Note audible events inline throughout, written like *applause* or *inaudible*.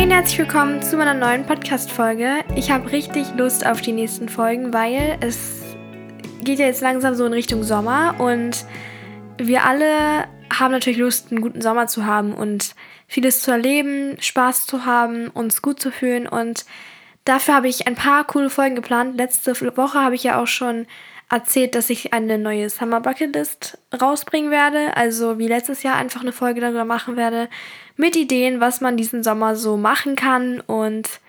Hey und herzlich willkommen zu meiner neuen Podcast-Folge. Ich habe richtig Lust auf die nächsten Folgen, weil es geht ja jetzt langsam so in Richtung Sommer und wir alle haben natürlich Lust, einen guten Sommer zu haben und vieles zu erleben, Spaß zu haben, uns gut zu fühlen und dafür habe ich ein paar coole Folgen geplant. Letzte Woche habe ich ja auch schon erzählt, dass ich eine neue Summer Bucket List rausbringen werde. Also wie letztes Jahr einfach eine Folge darüber machen werde mit Ideen, was man diesen Sommer so machen kann und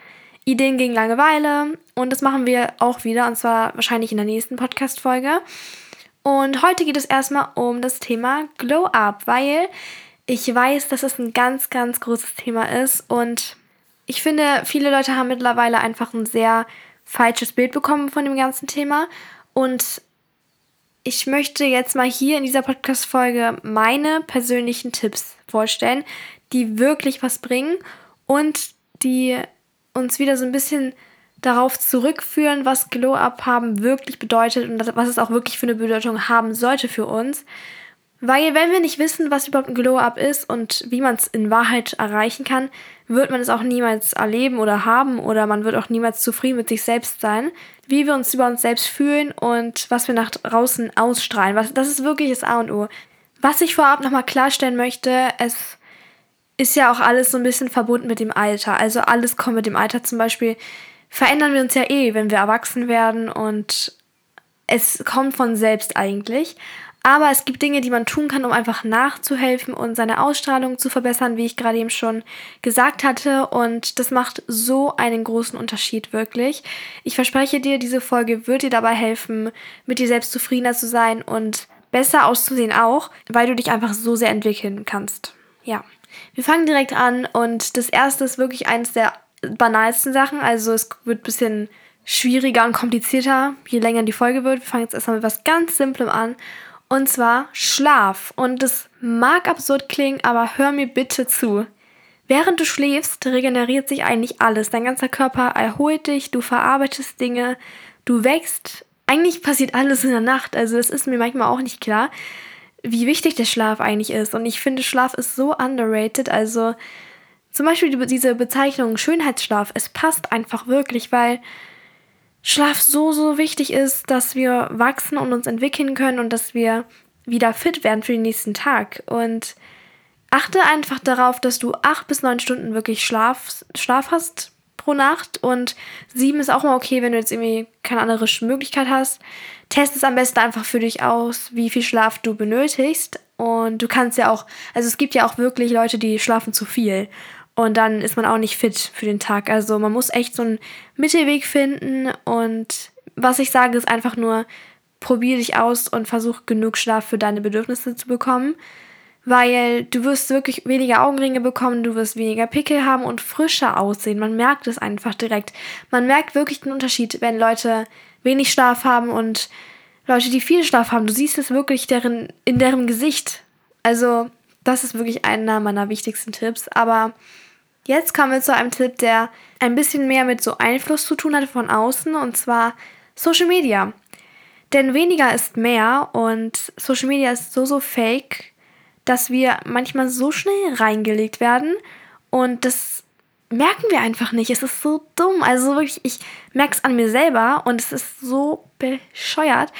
Ideen gegen Langeweile. Und das machen wir auch wieder und zwar wahrscheinlich in der nächsten Podcast-Folge. Und heute geht es erstmal um das Thema Glow Up, weil ich weiß, dass es ein ganz, ganz großes Thema ist und ich finde, viele Leute haben mittlerweile einfach ein sehr falsches Bild bekommen von dem ganzen Thema und ich möchte jetzt mal hier in dieser Podcast-Folge meine persönlichen Tipps vorstellen, die wirklich was bringen und die uns wieder so ein bisschen darauf zurückführen, was Glow Up haben wirklich bedeutet und was es auch wirklich für eine Bedeutung haben sollte für uns. Weil wenn wir nicht wissen, was überhaupt ein Glow Up ist und wie man es in Wahrheit erreichen kann, wird man es auch niemals erleben oder haben oder man wird auch niemals zufrieden mit sich selbst sein, wie wir uns über uns selbst fühlen und was wir nach draußen ausstrahlen. Was, das ist wirklich das A und O. Was ich vorab nochmal klarstellen möchte, es ist ja auch alles so ein bisschen verbunden mit dem Alter. Also alles kommt mit dem Alter. Zum Beispiel verändern wir uns ja eh, wenn wir erwachsen werden und es kommt von selbst eigentlich. Aber es gibt Dinge, die man tun kann, um einfach nachzuhelfen und seine Ausstrahlung zu verbessern, wie ich gerade eben schon gesagt hatte. Und das macht so einen großen Unterschied, wirklich. Ich verspreche dir, diese Folge wird dir dabei helfen, mit dir selbst zufriedener zu sein und besser auszusehen auch, weil du dich einfach so sehr entwickeln kannst. Ja. Wir fangen direkt an und das erste ist wirklich eines der banalsten Sachen. Also es wird ein bisschen schwieriger und komplizierter, je länger die Folge wird. Wir fangen jetzt erstmal mit was ganz Simplem an. Und zwar Schlaf. Und das mag absurd klingen, aber hör mir bitte zu. Während du schläfst, regeneriert sich eigentlich alles. Dein ganzer Körper erholt dich, du verarbeitest Dinge, du wächst. Eigentlich passiert alles in der Nacht. Also es ist mir manchmal auch nicht klar wie wichtig der Schlaf eigentlich ist. Und ich finde, Schlaf ist so underrated. Also zum Beispiel diese Bezeichnung Schönheitsschlaf, es passt einfach wirklich, weil Schlaf so, so wichtig ist, dass wir wachsen und uns entwickeln können und dass wir wieder fit werden für den nächsten Tag. Und achte einfach darauf, dass du acht bis neun Stunden wirklich Schlaf, Schlaf hast pro Nacht und sieben ist auch mal okay, wenn du jetzt irgendwie keine andere Möglichkeit hast. Test es am besten einfach für dich aus, wie viel Schlaf du benötigst. Und du kannst ja auch, also es gibt ja auch wirklich Leute, die schlafen zu viel. Und dann ist man auch nicht fit für den Tag. Also man muss echt so einen Mittelweg finden. Und was ich sage, ist einfach nur, probier dich aus und versuch genug Schlaf für deine Bedürfnisse zu bekommen weil du wirst wirklich weniger Augenringe bekommen, du wirst weniger Pickel haben und frischer aussehen. Man merkt es einfach direkt. Man merkt wirklich den Unterschied, wenn Leute wenig Schlaf haben und Leute, die viel Schlaf haben. Du siehst es wirklich deren, in deren Gesicht. Also, das ist wirklich einer meiner wichtigsten Tipps. Aber jetzt kommen wir zu einem Tipp, der ein bisschen mehr mit so Einfluss zu tun hat von außen, und zwar Social Media. Denn weniger ist mehr und Social Media ist so, so fake dass wir manchmal so schnell reingelegt werden und das merken wir einfach nicht. Es ist so dumm. Also wirklich, ich merke es an mir selber und es ist so bescheuert,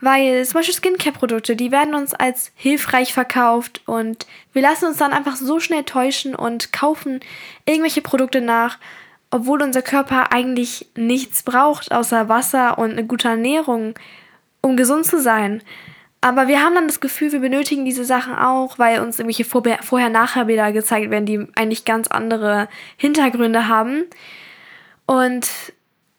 weil zum Beispiel Skincare-Produkte, die werden uns als hilfreich verkauft und wir lassen uns dann einfach so schnell täuschen und kaufen irgendwelche Produkte nach, obwohl unser Körper eigentlich nichts braucht außer Wasser und eine gute Ernährung, um gesund zu sein. Aber wir haben dann das Gefühl, wir benötigen diese Sachen auch, weil uns irgendwelche Vorher-Nachher-Bilder gezeigt werden, die eigentlich ganz andere Hintergründe haben. Und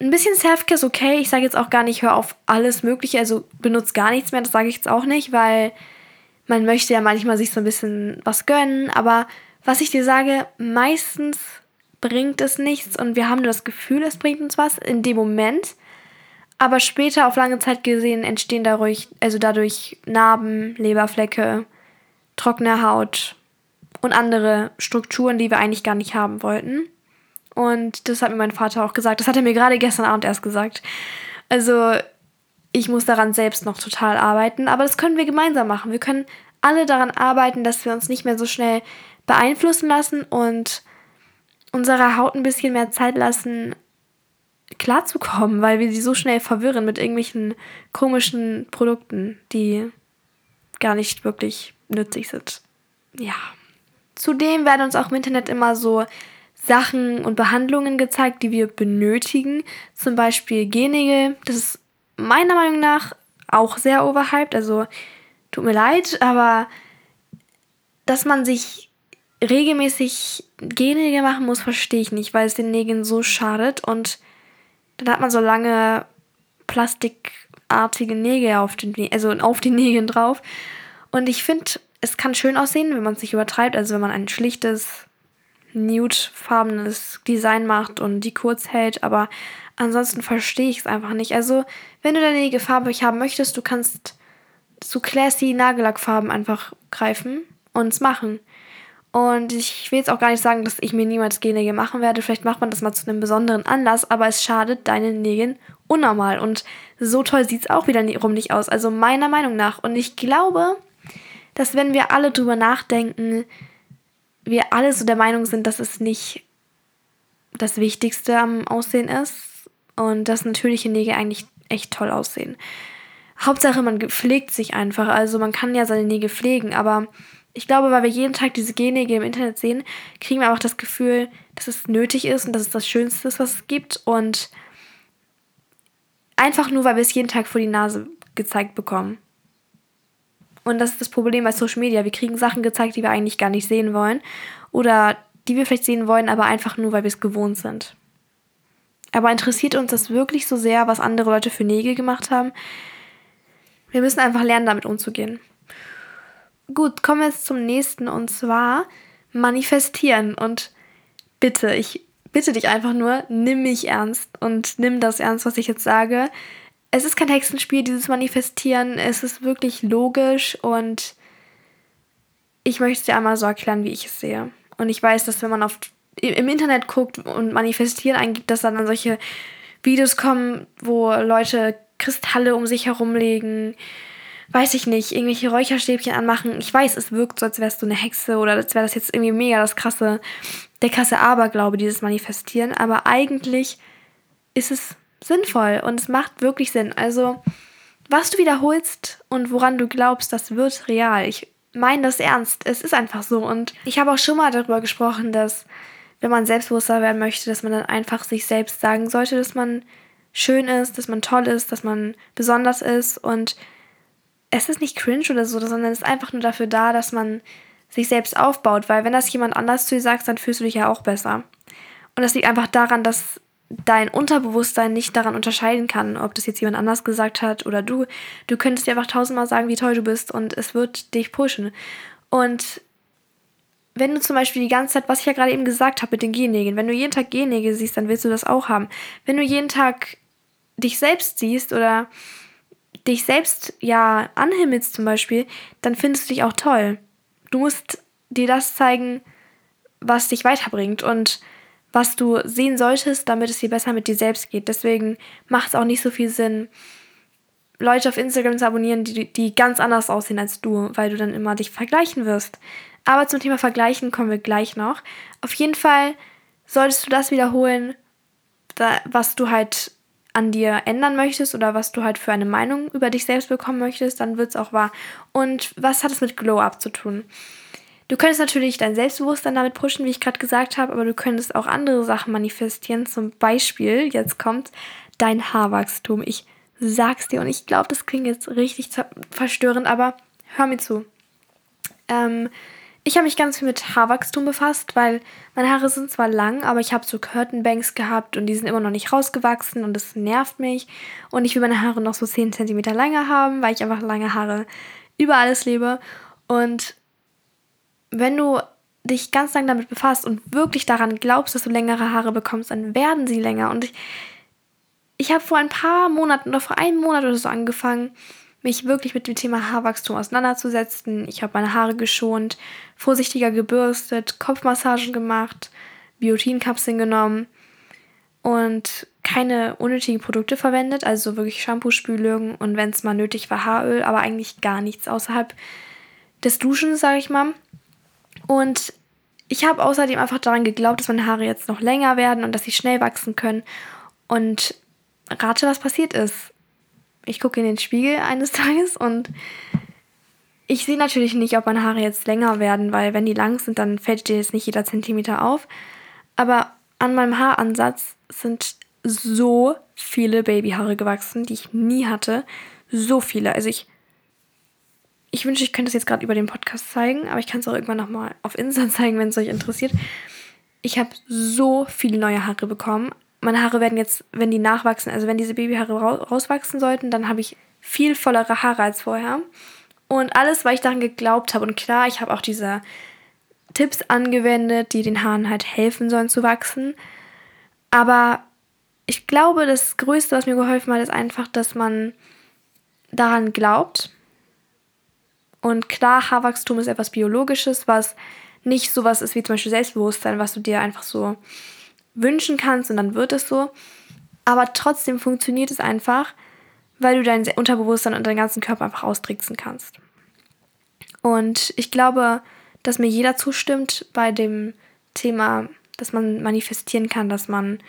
ein bisschen Selfcare ist okay. Ich sage jetzt auch gar nicht, hör auf alles Mögliche, also benutzt gar nichts mehr. Das sage ich jetzt auch nicht, weil man möchte ja manchmal sich so ein bisschen was gönnen. Aber was ich dir sage, meistens bringt es nichts und wir haben nur das Gefühl, es bringt uns was in dem Moment. Aber später auf lange Zeit gesehen entstehen dadurch, also dadurch Narben, Leberflecke, trockene Haut und andere Strukturen, die wir eigentlich gar nicht haben wollten. Und das hat mir mein Vater auch gesagt. Das hat er mir gerade gestern Abend erst gesagt. Also ich muss daran selbst noch total arbeiten, aber das können wir gemeinsam machen. Wir können alle daran arbeiten, dass wir uns nicht mehr so schnell beeinflussen lassen und unserer Haut ein bisschen mehr Zeit lassen, klarzukommen, weil wir sie so schnell verwirren mit irgendwelchen komischen Produkten, die gar nicht wirklich nützlich sind. Ja. Zudem werden uns auch im Internet immer so Sachen und Behandlungen gezeigt, die wir benötigen. Zum Beispiel Gennägel. Das ist meiner Meinung nach auch sehr overhyped. Also tut mir leid, aber dass man sich regelmäßig Gennägel machen muss, verstehe ich nicht, weil es den Nägeln so schadet und dann hat man so lange plastikartige Nägel auf den, also auf den Nägeln drauf. Und ich finde, es kann schön aussehen, wenn man es nicht übertreibt. Also wenn man ein schlichtes, nudefarbenes Design macht und die kurz hält. Aber ansonsten verstehe ich es einfach nicht. Also wenn du deine Nägel farbig haben möchtest, du kannst so classy Nagellackfarben einfach greifen und es machen. Und ich will jetzt auch gar nicht sagen, dass ich mir niemals Gennägel machen werde. Vielleicht macht man das mal zu einem besonderen Anlass, aber es schadet deinen Nägeln unnormal. Und so toll sieht es auch wiederum nicht aus. Also meiner Meinung nach. Und ich glaube, dass wenn wir alle drüber nachdenken, wir alle so der Meinung sind, dass es nicht das Wichtigste am Aussehen ist. Und dass natürliche Nägel eigentlich echt toll aussehen. Hauptsache, man pflegt sich einfach. Also man kann ja seine Nägel pflegen, aber ich glaube, weil wir jeden Tag diese Gennägel im Internet sehen, kriegen wir auch das Gefühl, dass es nötig ist und dass es das Schönste ist, was es gibt. Und einfach nur, weil wir es jeden Tag vor die Nase gezeigt bekommen. Und das ist das Problem bei Social Media. Wir kriegen Sachen gezeigt, die wir eigentlich gar nicht sehen wollen. Oder die wir vielleicht sehen wollen, aber einfach nur, weil wir es gewohnt sind. Aber interessiert uns das wirklich so sehr, was andere Leute für Nägel gemacht haben? Wir müssen einfach lernen, damit umzugehen. Gut, kommen wir jetzt zum nächsten und zwar manifestieren. Und bitte, ich bitte dich einfach nur, nimm mich ernst und nimm das ernst, was ich jetzt sage. Es ist kein Hexenspiel, dieses Manifestieren. Es ist wirklich logisch und ich möchte es dir einmal so erklären, wie ich es sehe. Und ich weiß, dass wenn man auf, im Internet guckt und manifestieren eingibt, dass dann solche Videos kommen, wo Leute Kristalle um sich herumlegen, weiß ich nicht, irgendwelche Räucherstäbchen anmachen. Ich weiß, es wirkt so, als wärst du eine Hexe oder als wäre das jetzt irgendwie mega das krasse, der krasse Aberglaube, dieses Manifestieren. Aber eigentlich ist es sinnvoll und es macht wirklich Sinn. Also, was du wiederholst und woran du glaubst, das wird real. Ich meine das ernst. Es ist einfach so. Und ich habe auch schon mal darüber gesprochen, dass wenn man selbstbewusster werden möchte, dass man dann einfach sich selbst sagen sollte, dass man schön ist, dass man toll ist, dass man besonders ist und es ist nicht cringe oder so, sondern es ist einfach nur dafür da, dass man sich selbst aufbaut, weil wenn das jemand anders zu dir sagt, dann fühlst du dich ja auch besser. Und das liegt einfach daran, dass dein Unterbewusstsein nicht daran unterscheiden kann, ob das jetzt jemand anders gesagt hat oder du. Du könntest dir einfach tausendmal sagen, wie toll du bist und es wird dich pushen. Und wenn du zum Beispiel die ganze Zeit, was ich ja gerade eben gesagt habe mit den Gennägeln, wenn du jeden Tag Gennägel siehst, dann willst du das auch haben. Wenn du jeden Tag dich selbst siehst oder dich selbst ja anhimmelst zum Beispiel, dann findest du dich auch toll. Du musst dir das zeigen, was dich weiterbringt und was du sehen solltest, damit es dir besser mit dir selbst geht. Deswegen macht es auch nicht so viel Sinn, Leute auf Instagram zu abonnieren, die, die ganz anders aussehen als du, weil du dann immer dich vergleichen wirst. Aber zum Thema Vergleichen kommen wir gleich noch. Auf jeden Fall solltest du das wiederholen, was du halt an dir ändern möchtest oder was du halt für eine Meinung über dich selbst bekommen möchtest, dann wird es auch wahr. Und was hat es mit Glow Up zu tun? Du könntest natürlich dein Selbstbewusstsein damit pushen, wie ich gerade gesagt habe, aber du könntest auch andere Sachen manifestieren. Zum Beispiel, jetzt kommt dein Haarwachstum. Ich sag's dir und ich glaube, das klingt jetzt richtig verstörend, aber hör mir zu. Ähm, ich habe mich ganz viel mit Haarwachstum befasst, weil meine Haare sind zwar lang, aber ich habe so Curtainbanks gehabt und die sind immer noch nicht rausgewachsen und das nervt mich. Und ich will meine Haare noch so 10 cm länger haben, weil ich einfach lange Haare über alles lebe. Und wenn du dich ganz lang damit befasst und wirklich daran glaubst, dass du längere Haare bekommst, dann werden sie länger. Und ich, ich habe vor ein paar Monaten oder vor einem Monat oder so angefangen, mich wirklich mit dem Thema Haarwachstum auseinanderzusetzen. Ich habe meine Haare geschont, vorsichtiger gebürstet, Kopfmassagen gemacht, Biotinkapseln genommen und keine unnötigen Produkte verwendet, also wirklich Shampoo, Spülungen und wenn es mal nötig war Haaröl, aber eigentlich gar nichts außerhalb des Duschens, sage ich mal. Und ich habe außerdem einfach daran geglaubt, dass meine Haare jetzt noch länger werden und dass sie schnell wachsen können. Und rate, was passiert ist. Ich gucke in den Spiegel eines *laughs* Tages und ich sehe natürlich nicht, ob meine Haare jetzt länger werden, weil wenn die lang sind, dann fällt dir jetzt nicht jeder Zentimeter auf. Aber an meinem Haaransatz sind so viele Babyhaare gewachsen, die ich nie hatte. So viele. Also ich ich wünsche, ich könnte es jetzt gerade über den Podcast zeigen, aber ich kann es auch irgendwann nochmal auf Insta *laughs* zeigen, wenn es euch interessiert. Ich habe so viele neue Haare bekommen. Meine Haare werden jetzt, wenn die nachwachsen, also wenn diese Babyhaare rauswachsen sollten, dann habe ich viel vollere Haare als vorher. Und alles, weil ich daran geglaubt habe. Und klar, ich habe auch diese Tipps angewendet, die den Haaren halt helfen sollen zu wachsen. Aber ich glaube, das Größte, was mir geholfen hat, ist einfach, dass man daran glaubt und klar, Haarwachstum ist etwas Biologisches, was nicht sowas ist wie zum Beispiel Selbstbewusstsein, was du dir einfach so wünschen kannst und dann wird es so. Aber trotzdem funktioniert es einfach, weil du dein Unterbewusstsein und deinen ganzen Körper einfach austricksen kannst. Und ich glaube, dass mir jeder zustimmt bei dem Thema, dass man manifestieren kann, dass man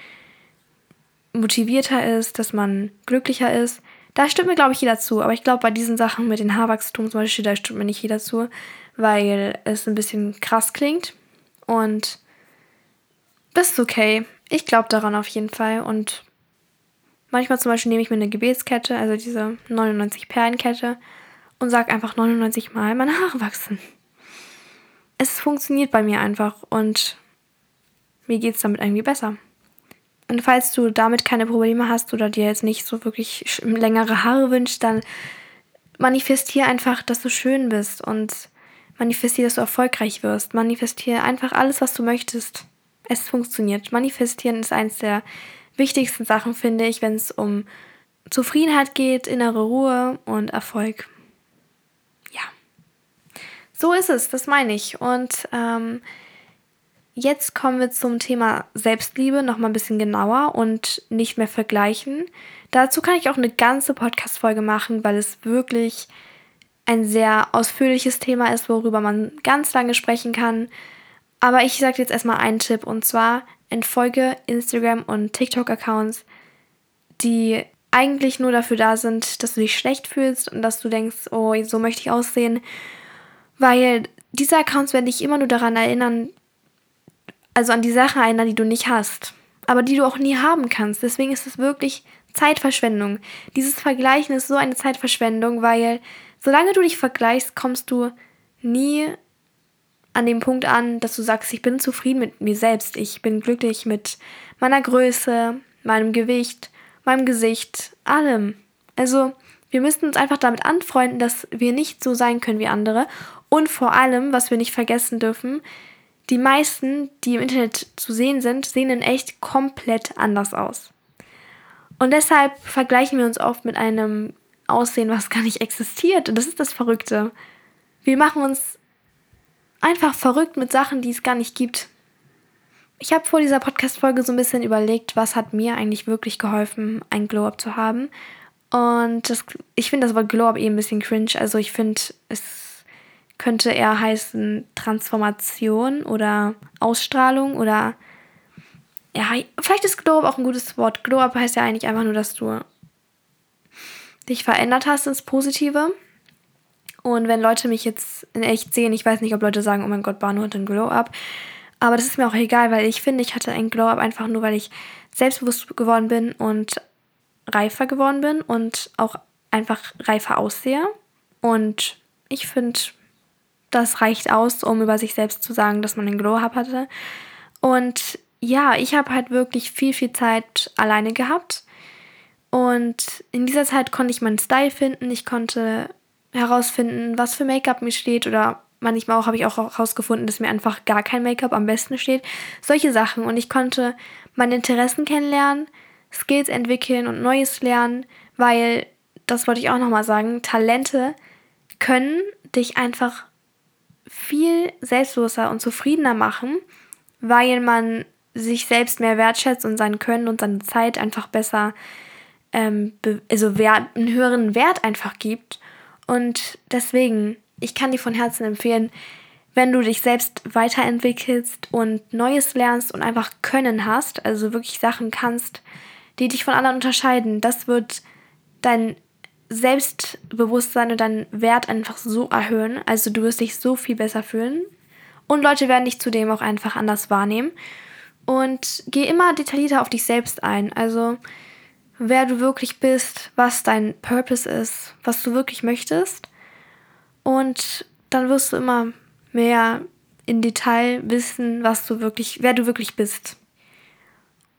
motivierter ist, dass man glücklicher ist. Da stimmt mir, glaube ich, jeder zu. Aber ich glaube, bei diesen Sachen mit dem Haarwachstum zum Beispiel, da stimmt mir nicht jeder zu, weil es ein bisschen krass klingt. Und das ist okay. Ich glaube daran auf jeden Fall. Und manchmal zum Beispiel nehme ich mir eine Gebetskette, also diese 99 Perlenkette, und sage einfach 99 Mal, meine Haare wachsen. Es funktioniert bei mir einfach und mir geht es damit irgendwie besser. Und falls du damit keine Probleme hast oder dir jetzt nicht so wirklich längere Haare wünschst, dann manifestier einfach, dass du schön bist und manifestier, dass du erfolgreich wirst. Manifestier einfach alles, was du möchtest. Es funktioniert. Manifestieren ist eins der wichtigsten Sachen, finde ich, wenn es um Zufriedenheit geht, innere Ruhe und Erfolg. Ja. So ist es, das meine ich. Und ähm, Jetzt kommen wir zum Thema Selbstliebe noch mal ein bisschen genauer und nicht mehr vergleichen. Dazu kann ich auch eine ganze Podcast-Folge machen, weil es wirklich ein sehr ausführliches Thema ist, worüber man ganz lange sprechen kann. Aber ich sage jetzt erstmal einen Tipp und zwar entfolge Instagram und TikTok-Accounts, die eigentlich nur dafür da sind, dass du dich schlecht fühlst und dass du denkst, oh, so möchte ich aussehen. Weil diese Accounts werden dich immer nur daran erinnern, also an die Sache erinnern, die du nicht hast, aber die du auch nie haben kannst. Deswegen ist es wirklich Zeitverschwendung. Dieses Vergleichen ist so eine Zeitverschwendung, weil solange du dich vergleichst, kommst du nie an dem Punkt an, dass du sagst, ich bin zufrieden mit mir selbst, ich bin glücklich mit meiner Größe, meinem Gewicht, meinem Gesicht, allem. Also wir müssen uns einfach damit anfreunden, dass wir nicht so sein können wie andere und vor allem, was wir nicht vergessen dürfen, die meisten, die im Internet zu sehen sind, sehen in echt komplett anders aus. Und deshalb vergleichen wir uns oft mit einem Aussehen, was gar nicht existiert. Und das ist das Verrückte. Wir machen uns einfach verrückt mit Sachen, die es gar nicht gibt. Ich habe vor dieser Podcast-Folge so ein bisschen überlegt, was hat mir eigentlich wirklich geholfen, ein Glow-Up zu haben. Und das, ich finde das Wort Glow-Up eh ein bisschen cringe. Also ich finde, es könnte eher heißen Transformation oder Ausstrahlung oder ja, vielleicht ist Glow Up auch ein gutes Wort. Glow Up heißt ja eigentlich einfach nur, dass du dich verändert hast ins Positive. Und wenn Leute mich jetzt in echt sehen, ich weiß nicht, ob Leute sagen, oh mein Gott, Banu hat ein Glow Up. Aber das ist mir auch egal, weil ich finde, ich hatte ein Glow Up einfach nur, weil ich selbstbewusst geworden bin und reifer geworden bin und auch einfach reifer aussehe. Und ich finde, das reicht aus, um über sich selbst zu sagen, dass man einen Glow-Up hatte. Und ja, ich habe halt wirklich viel, viel Zeit alleine gehabt. Und in dieser Zeit konnte ich meinen Style finden. Ich konnte herausfinden, was für Make-up mir steht. Oder manchmal auch habe ich auch herausgefunden, dass mir einfach gar kein Make-up am besten steht. Solche Sachen. Und ich konnte meine Interessen kennenlernen, Skills entwickeln und Neues lernen, weil, das wollte ich auch nochmal sagen, Talente können dich einfach viel selbstloser und zufriedener machen, weil man sich selbst mehr wertschätzt und sein Können und seine Zeit einfach besser, ähm, also wert, einen höheren Wert einfach gibt. Und deswegen, ich kann dir von Herzen empfehlen, wenn du dich selbst weiterentwickelst und Neues lernst und einfach Können hast, also wirklich Sachen kannst, die dich von anderen unterscheiden, das wird dein Selbstbewusstsein und deinen Wert einfach so erhöhen. Also du wirst dich so viel besser fühlen. Und Leute werden dich zudem auch einfach anders wahrnehmen. Und geh immer detaillierter auf dich selbst ein. Also wer du wirklich bist, was dein Purpose ist, was du wirklich möchtest. Und dann wirst du immer mehr in Detail wissen, was du wirklich, wer du wirklich bist.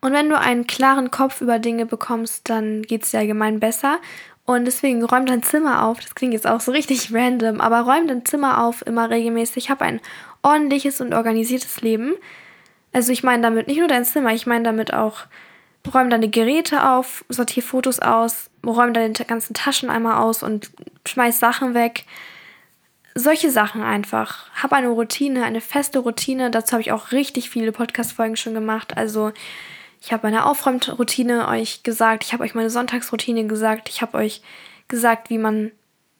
Und wenn du einen klaren Kopf über Dinge bekommst, dann geht es dir allgemein besser. Und deswegen räum dein Zimmer auf. Das klingt jetzt auch so richtig *laughs* random, aber räum dein Zimmer auf immer regelmäßig. Hab ein ordentliches und organisiertes Leben. Also ich meine damit nicht nur dein Zimmer, ich meine damit auch, räum deine Geräte auf, sortier Fotos aus, räum deine ganzen Taschen einmal aus und schmeiß Sachen weg solche Sachen einfach. Hab eine Routine, eine feste Routine. Dazu habe ich auch richtig viele Podcast-Folgen schon gemacht. Also ich habe meine Aufräumroutine euch gesagt, ich habe euch meine Sonntagsroutine gesagt, ich habe euch gesagt, wie man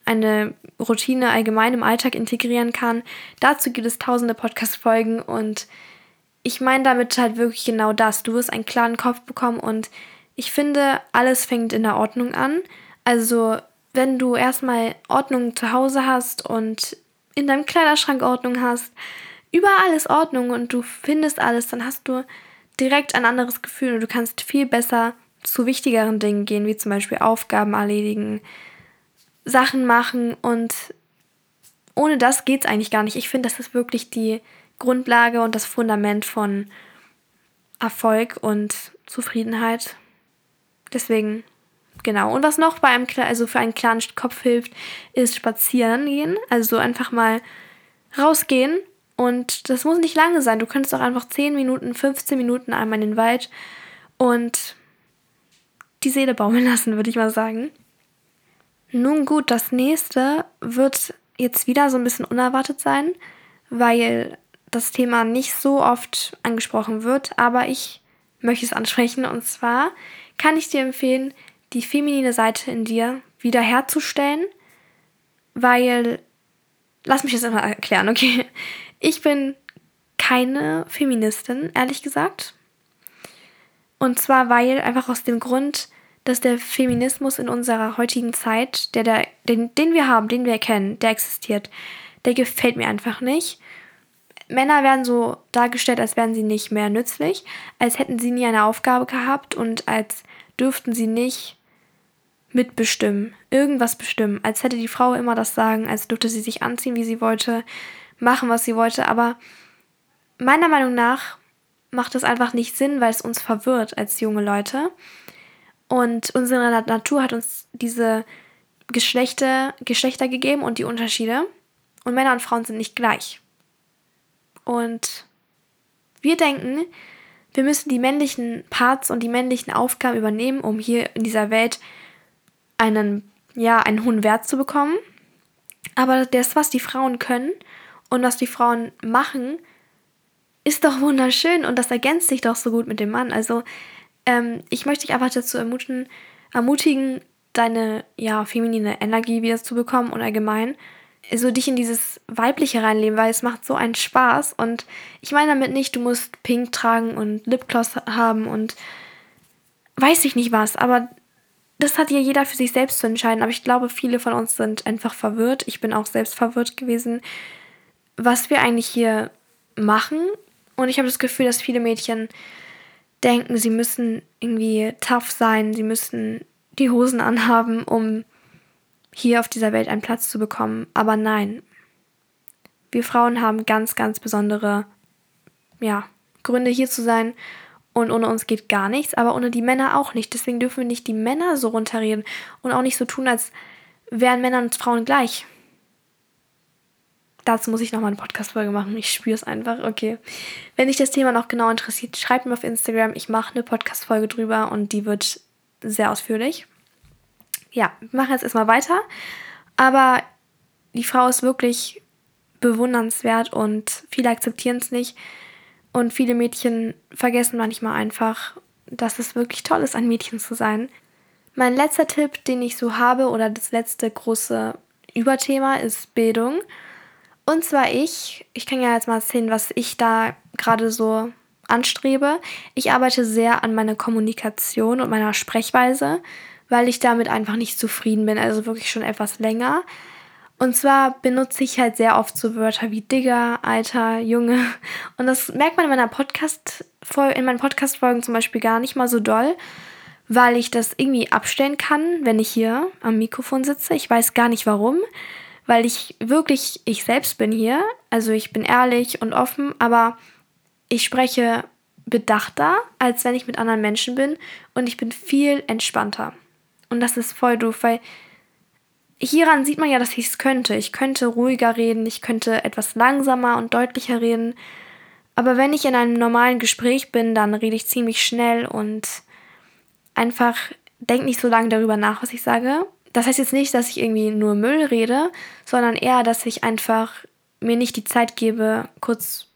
eine Routine allgemein im Alltag integrieren kann. Dazu gibt es tausende Podcast-Folgen und ich meine damit halt wirklich genau das. Du wirst einen klaren Kopf bekommen und ich finde, alles fängt in der Ordnung an. Also wenn du erstmal Ordnung zu Hause hast und in deinem Kleiderschrank Ordnung hast, überall ist Ordnung und du findest alles, dann hast du direkt ein anderes Gefühl und du kannst viel besser zu wichtigeren Dingen gehen, wie zum Beispiel Aufgaben erledigen, Sachen machen und ohne das geht es eigentlich gar nicht. Ich finde, das ist wirklich die Grundlage und das Fundament von Erfolg und Zufriedenheit. Deswegen Genau. Und was noch bei einem, also für einen klaren Kopf hilft, ist spazieren gehen. Also einfach mal rausgehen. Und das muss nicht lange sein. Du könntest auch einfach 10 Minuten, 15 Minuten einmal in den Wald und die Seele baumeln *laughs* lassen, würde ich mal sagen. Nun gut, das nächste wird jetzt wieder so ein bisschen unerwartet sein, weil das Thema nicht so oft angesprochen wird, aber ich möchte es ansprechen. Und zwar kann ich dir empfehlen, die feminine Seite in dir wiederherzustellen, weil, lass mich das einmal erklären, okay? Ich bin keine Feministin, ehrlich gesagt. Und zwar, weil einfach aus dem Grund, dass der Feminismus in unserer heutigen Zeit, der, der, den, den wir haben, den wir kennen, der existiert, der gefällt mir einfach nicht. Männer werden so dargestellt, als wären sie nicht mehr nützlich, als hätten sie nie eine Aufgabe gehabt und als dürften sie nicht mitbestimmen, irgendwas bestimmen, als hätte die Frau immer das Sagen, als dürfte sie sich anziehen, wie sie wollte, machen, was sie wollte, aber meiner Meinung nach macht das einfach nicht Sinn, weil es uns verwirrt als junge Leute. Und unsere Natur hat uns diese Geschlechter, Geschlechter gegeben und die Unterschiede. Und Männer und Frauen sind nicht gleich. Und wir denken, wir müssen die männlichen Parts und die männlichen Aufgaben übernehmen, um hier in dieser Welt einen, ja, einen hohen Wert zu bekommen. Aber das, was die Frauen können und was die Frauen machen, ist doch wunderschön und das ergänzt sich doch so gut mit dem Mann. Also ähm, ich möchte dich einfach dazu ermutigen, ermutigen, deine ja, feminine Energie wieder zu bekommen und allgemein so dich in dieses Weibliche reinleben, weil es macht so einen Spaß. Und ich meine damit nicht, du musst Pink tragen und Lipgloss haben und weiß ich nicht was, aber das hat ja jeder für sich selbst zu entscheiden, aber ich glaube, viele von uns sind einfach verwirrt. Ich bin auch selbst verwirrt gewesen, was wir eigentlich hier machen. Und ich habe das Gefühl, dass viele Mädchen denken, sie müssen irgendwie tough sein, sie müssen die Hosen anhaben, um hier auf dieser Welt einen Platz zu bekommen. Aber nein, wir Frauen haben ganz, ganz besondere ja, Gründe hier zu sein und ohne uns geht gar nichts, aber ohne die Männer auch nicht. Deswegen dürfen wir nicht die Männer so runterreden und auch nicht so tun, als wären Männer und Frauen gleich. Dazu muss ich nochmal eine Podcast-Folge machen. Ich spüre es einfach. Okay. Wenn dich das Thema noch genau interessiert, schreib mir auf Instagram. Ich mache eine Podcast-Folge drüber und die wird sehr ausführlich. Ja, wir machen jetzt erstmal weiter. Aber die Frau ist wirklich bewundernswert und viele akzeptieren es nicht. Und viele Mädchen vergessen manchmal einfach, dass es wirklich toll ist, ein Mädchen zu sein. Mein letzter Tipp, den ich so habe, oder das letzte große Überthema, ist Bildung. Und zwar ich, ich kann ja jetzt mal erzählen, was ich da gerade so anstrebe. Ich arbeite sehr an meiner Kommunikation und meiner Sprechweise, weil ich damit einfach nicht zufrieden bin, also wirklich schon etwas länger. Und zwar benutze ich halt sehr oft so Wörter wie Digger, Alter, Junge. Und das merkt man in meiner Podcast in meinen Podcast-Folgen zum Beispiel gar nicht mal so doll, weil ich das irgendwie abstellen kann, wenn ich hier am Mikrofon sitze. Ich weiß gar nicht warum, weil ich wirklich ich selbst bin hier. Also ich bin ehrlich und offen, aber ich spreche bedachter, als wenn ich mit anderen Menschen bin und ich bin viel entspannter. Und das ist voll doof, weil hieran sieht man ja, dass ich es könnte. Ich könnte ruhiger reden, ich könnte etwas langsamer und deutlicher reden. Aber wenn ich in einem normalen Gespräch bin, dann rede ich ziemlich schnell und einfach denke nicht so lange darüber nach, was ich sage. Das heißt jetzt nicht, dass ich irgendwie nur Müll rede, sondern eher, dass ich einfach mir nicht die Zeit gebe, kurz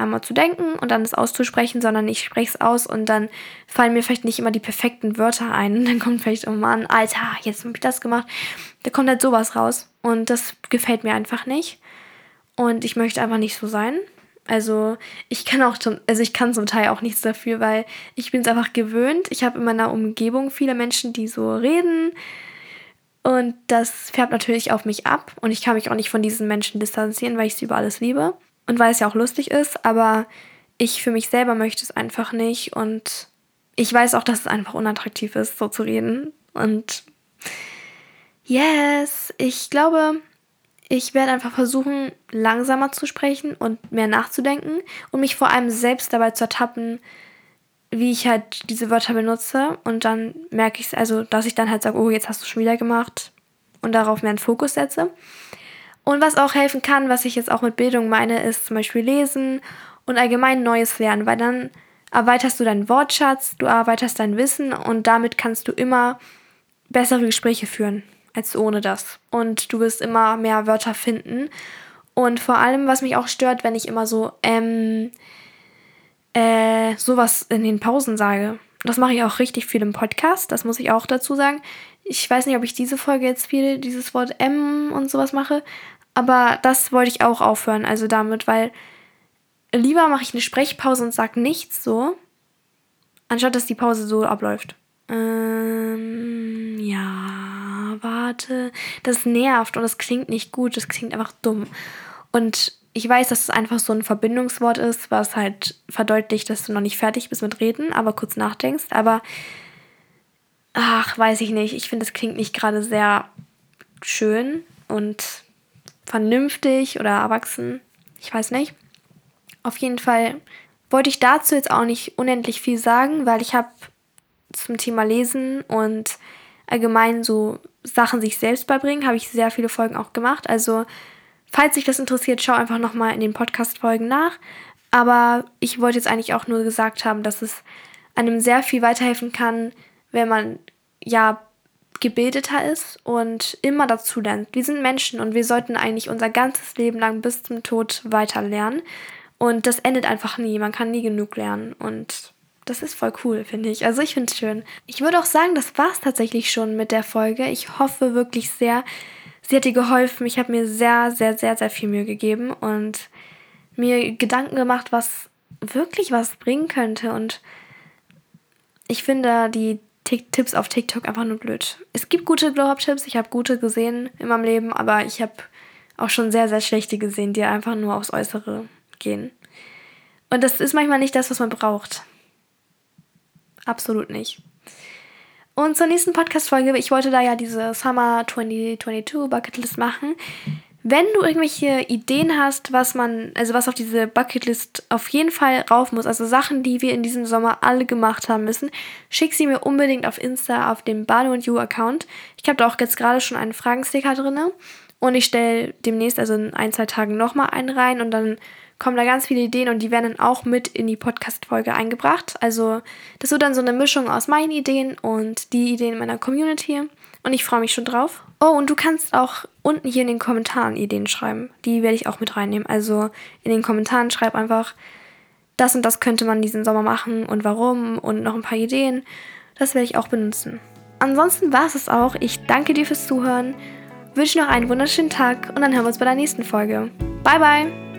einmal zu denken und dann es auszusprechen, sondern ich spreche es aus und dann fallen mir vielleicht nicht immer die perfekten Wörter ein. *laughs* Und dann kommt vielleicht, oh Mann, Alter, jetzt habe ich das gemacht. Da kommt halt sowas raus. Und das gefällt mir einfach nicht. Und ich möchte einfach nicht so sein. Also ich kann auch zum, also ich kann zum Teil auch nichts dafür, weil ich bin es einfach gewöhnt. Ich habe in meiner Umgebung viele Menschen, die so reden. Und das färbt natürlich auf mich ab. Und ich kann mich auch nicht von diesen Menschen distanzieren, weil ich sie über alles liebe und weil es ja auch lustig ist, aber ich für mich selber möchte es einfach nicht und ich weiß auch, dass es einfach unattraktiv ist, so zu reden. Und yes, ich glaube, ich werde einfach versuchen, langsamer zu sprechen und mehr nachzudenken und mich vor allem selbst dabei zu ertappen, wie ich halt diese Wörter benutze. Und dann merke ich es, also, dass ich dann halt sage, oh, jetzt hast du schon wieder gemacht und darauf mehr einen Fokus setze. Und was auch helfen kann, was ich jetzt auch mit Bildung meine, ist zum Beispiel Lesen und allgemein Neues lernen, weil dann erweiterst du deinen Wortschatz, du erweiterst dein Wissen und damit kannst du immer bessere Gespräche führen als ohne das. Und du wirst immer mehr Wörter finden. Und vor allem, was mich auch stört, wenn ich immer so, ähm, äh, sowas in den Pausen sage. Das mache ich auch richtig viel im Podcast, das muss ich auch dazu sagen. Ich weiß nicht, ob ich diese Folge jetzt viel dieses Wort M und sowas mache, aber das wollte ich auch aufhören, also damit, weil lieber mache ich eine Sprechpause und sage nichts so, anstatt dass die Pause so abläuft. Ähm, ja, warte. Das nervt und das klingt nicht gut, das klingt einfach dumm. Und ich weiß, dass es einfach so ein Verbindungswort ist, was halt verdeutlicht, dass du noch nicht fertig bist mit Reden, aber kurz nachdenkst. Aber, ach, weiß ich nicht. Ich finde, es klingt nicht gerade sehr schön und vernünftig oder erwachsen. Ich weiß nicht. Auf jeden Fall wollte ich dazu jetzt auch nicht unendlich viel sagen, weil ich habe zum Thema Lesen und allgemein so Sachen sich selbst beibringen, habe ich sehr viele Folgen auch gemacht. Also, falls dich das interessiert, schau einfach nochmal in den Podcast-Folgen nach. Aber ich wollte jetzt eigentlich auch nur gesagt haben, dass es einem sehr viel weiterhelfen kann, wenn man ja gebildeter ist und immer dazu lernt. Wir sind Menschen und wir sollten eigentlich unser ganzes Leben lang bis zum Tod weiter lernen. Und das endet einfach nie. Man kann nie genug lernen. Und das ist voll cool, finde ich. Also ich finde es schön. Ich würde auch sagen, das war es tatsächlich schon mit der Folge. Ich hoffe wirklich sehr, sie hat dir geholfen. Ich habe mir sehr, sehr, sehr, sehr viel Mühe gegeben und mir Gedanken gemacht, was wirklich was bringen könnte. Und ich finde, die Tipps auf TikTok einfach nur blöd. Es gibt gute Glow-Up-Tipps, ich habe gute gesehen in meinem Leben, aber ich habe auch schon sehr, sehr schlechte gesehen, die einfach nur aufs Äußere gehen. Und das ist manchmal nicht das, was man braucht. Absolut nicht. Und zur nächsten Podcast-Folge, ich wollte da ja diese Summer 2022 Bucketlist machen. Wenn du irgendwelche Ideen hast, was man, also was auf diese Bucketlist auf jeden Fall rauf muss, also Sachen, die wir in diesem Sommer alle gemacht haben müssen, schick sie mir unbedingt auf Insta auf dem Balo und You Account. Ich habe da auch jetzt gerade schon einen Fragensticker drin und ich stelle demnächst, also in ein, zwei Tagen nochmal einen rein und dann kommen da ganz viele Ideen und die werden dann auch mit in die Podcast-Folge eingebracht. Also das wird dann so eine Mischung aus meinen Ideen und die Ideen meiner Community und ich freue mich schon drauf. Oh, und du kannst auch unten hier in den Kommentaren Ideen schreiben. Die werde ich auch mit reinnehmen. Also in den Kommentaren schreib einfach, das und das könnte man diesen Sommer machen und warum und noch ein paar Ideen. Das werde ich auch benutzen. Ansonsten war es es auch. Ich danke dir fürs Zuhören, wünsche noch einen wunderschönen Tag und dann hören wir uns bei der nächsten Folge. Bye, bye!